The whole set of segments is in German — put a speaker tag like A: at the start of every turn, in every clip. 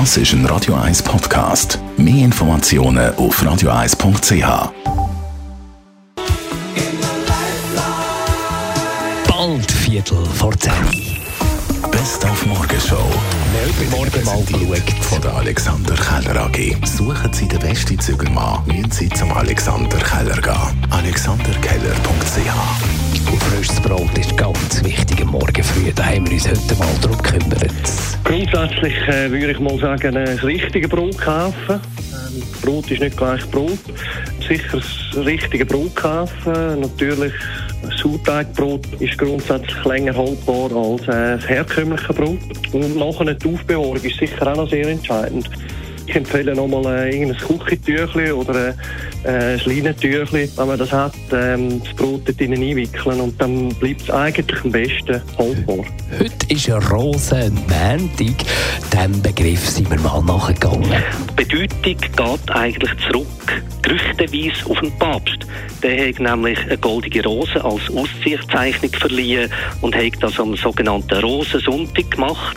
A: Das ist ein Radio 1 Podcast. Mehr Informationen auf radio1.ch.
B: Bald Viertel vor zehn.
A: Best auf Morgenshow.
B: Heute Morgen mal geschaut.
A: Von der Alexander Keller AG. Suchen Sie den besten Zügelmann, müssen Sie zum Alexander Keller gehen. alexanderkeller.ch
B: Und frisches Brot ist ganz wichtig Morgen früh. Da haben wir uns heute mal darum gekümmert.
C: Grundsätzlich äh, würde ich mal sagen, ein richtiges Brot kaufen. Ähm, Brot ist nicht gleich Brot. Sicher das richtige Brot kaufen. Natürlich, ein Sauerteigbrot ist grundsätzlich länger haltbar als äh, das herkömmliche Brot. Und nachher die Aufbewahrung ist sicher auch noch sehr entscheidend. Ich empfehle nochmal äh, irgendein Küchentüchli oder äh, ein Leinentüchli. Wenn man das hat, ähm, das Brot dort einwickeln und dann bleibt es eigentlich am besten haltbar.
B: Heute ist ein Rosenmontag. Diesem Begriff sind wir mal nachgegangen.
D: Die Bedeutung geht eigentlich zurück, gerüchteweise auf den Papst. Der hat nämlich eine goldige Rose als Auszeichnung verliehen und hat das am sogenannten Rosensonntag gemacht.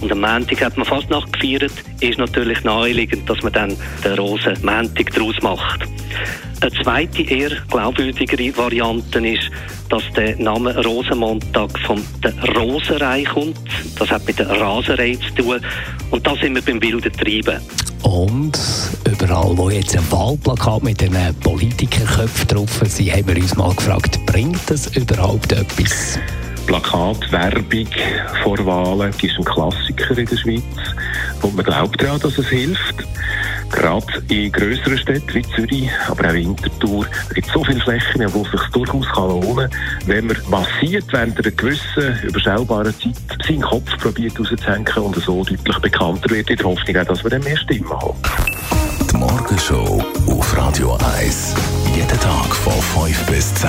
D: Und am Montag hat man fast gefeiert. Ist natürlich naheliegend, dass man dann den Rosenmontag daraus macht. Eine zweite, eher glaubwürdigere Variante ist, dass der Name Rosenmontag von der Roserei kommt. Das hat mit der Raserei zu tun. Und da sind wir beim wilden Treiben.
B: Und überall, wo jetzt ein Wahlplakat mit einem Politikerköpfen drauf sind, haben wir uns mal gefragt, bringt das überhaupt etwas?
E: Plakatwerbung vor Wahlen, die ist ein Klassiker in der Schweiz. Und man glaubt daran, dass es hilft. Gerade in grösseren Städten wie Zürich, aber auch Winterthur, da gibt es so viele Flächen, wo es sich durchaus lohnen kann, wenn man massiert während einer gewissen, überschaubaren Zeit seinen Kopf probiert rauszuhängen und so deutlich bekannter wird, in der Hoffnung auch, dass wir dann mehr Stimmen haben.
A: Die Morgenshow auf Radio 1. Jeden Tag von 5 bis 10.